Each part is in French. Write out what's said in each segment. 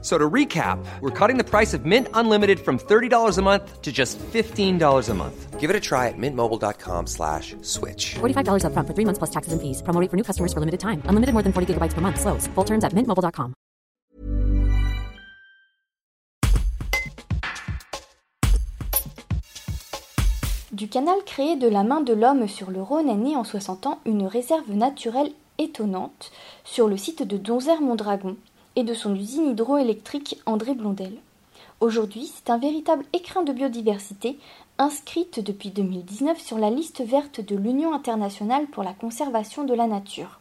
So to recap, we're cutting the price of Mint Unlimited from $30 a month to just $15 a month. Give it a try at mintmobile.com slash switch. $45 upfront for three months plus taxes and fees. Promo rate for new customers for limited time. Unlimited more than 40 gigabytes per month. Slows. Full terms at mintmobile.com. Du canal créé de la main de l'homme sur le Rhône est né en 60 ans une réserve naturelle étonnante sur le site de Donzère-Mondragon et de son usine hydroélectrique André Blondel. Aujourd'hui, c'est un véritable écrin de biodiversité, inscrite depuis 2019 sur la liste verte de l'Union internationale pour la conservation de la nature.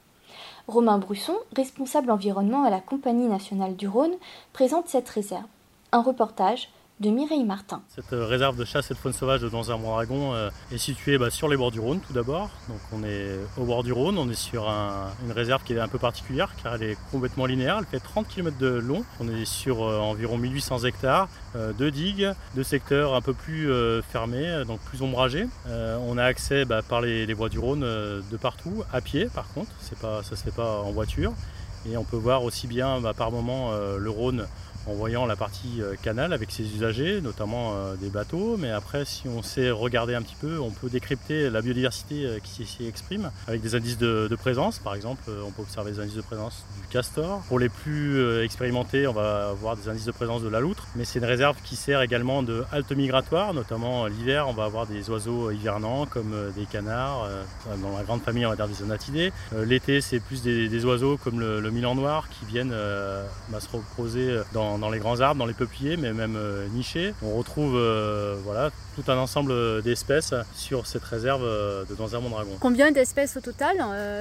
Romain Brusson, responsable environnement à la Compagnie nationale du Rhône, présente cette réserve. Un reportage de Mireille Martin. Cette euh, réserve de chasse et de faune sauvage de Donzère Mondragon euh, est située bah, sur les bords du Rhône tout d'abord. Donc on est au bord du Rhône, on est sur une réserve qui est un peu particulière car elle est complètement linéaire, elle fait 30 km de long. On est sur euh, environ 1800 hectares, de digues, de secteurs un peu plus fermés, donc plus ombragés. on a accès bah, par les, voies du Rhône de partout, à pied par contre, pas, ça se fait pas en voiture. Et on peut voir aussi bien bah, par moment le Rhône en voyant la partie euh, canal avec ses usagers, notamment euh, des bateaux. Mais après, si on sait regarder un petit peu, on peut décrypter la biodiversité euh, qui s'y exprime avec des indices de, présence. Par exemple, on peut observer des indices de présence du castor. Pour les plus expérimentés, on va avoir des indices de présence de la loutre. Mais c'est une réserve qui sert également de halte migratoire, notamment l'hiver, on va avoir des oiseaux hivernants comme des canards, dans la grande famille on va dire des zonatidés. L'été, c'est plus des, oiseaux comme le, le milan noir qui viennent bah, se reposer dans dans, les grands arbres, dans les peupliers, mais même euh, nichés. On retrouve euh, voilà, tout un ensemble d'espèces sur cette réserve euh, de Danzère-Mondragon. Combien d'espèces au total,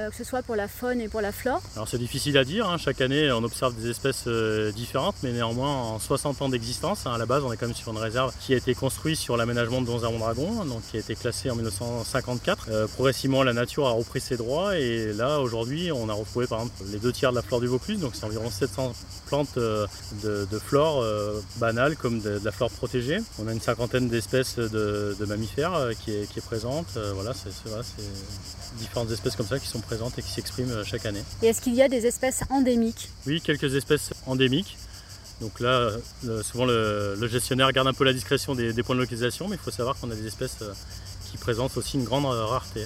que ce soit pour la faune et pour la flore? Alors c'est difficile à dire, hein. chaque année on observe des espèces différentes, mais néanmoins en 60 ans d'existence, hein, à la base on est quand même sur une réserve qui a été construite sur l'aménagement de Danzère-Mondragon, donc qui a été classée en 1954. progressivement la nature a repris ses droits et là aujourd'hui on a retrouvé par exemple les deux tiers de la flore du Vaucluse, donc c'est environ 700 plantes de, de flore euh, banale comme de, la flore protégée. On a une cinquantaine d'espèces de, mammifères euh, qui, est, présente. Euh, voilà, c'est différentes espèces comme ça qui sont présentes et qui s'expriment chaque année. Et est-ce qu'il y a des espèces endémiques? Oui, quelques espèces endémiques. Donc là, souvent le, gestionnaire garde un peu la discrétion des, des points de localisation, mais il faut savoir qu'on a des espèces qui présentent aussi une grande rareté.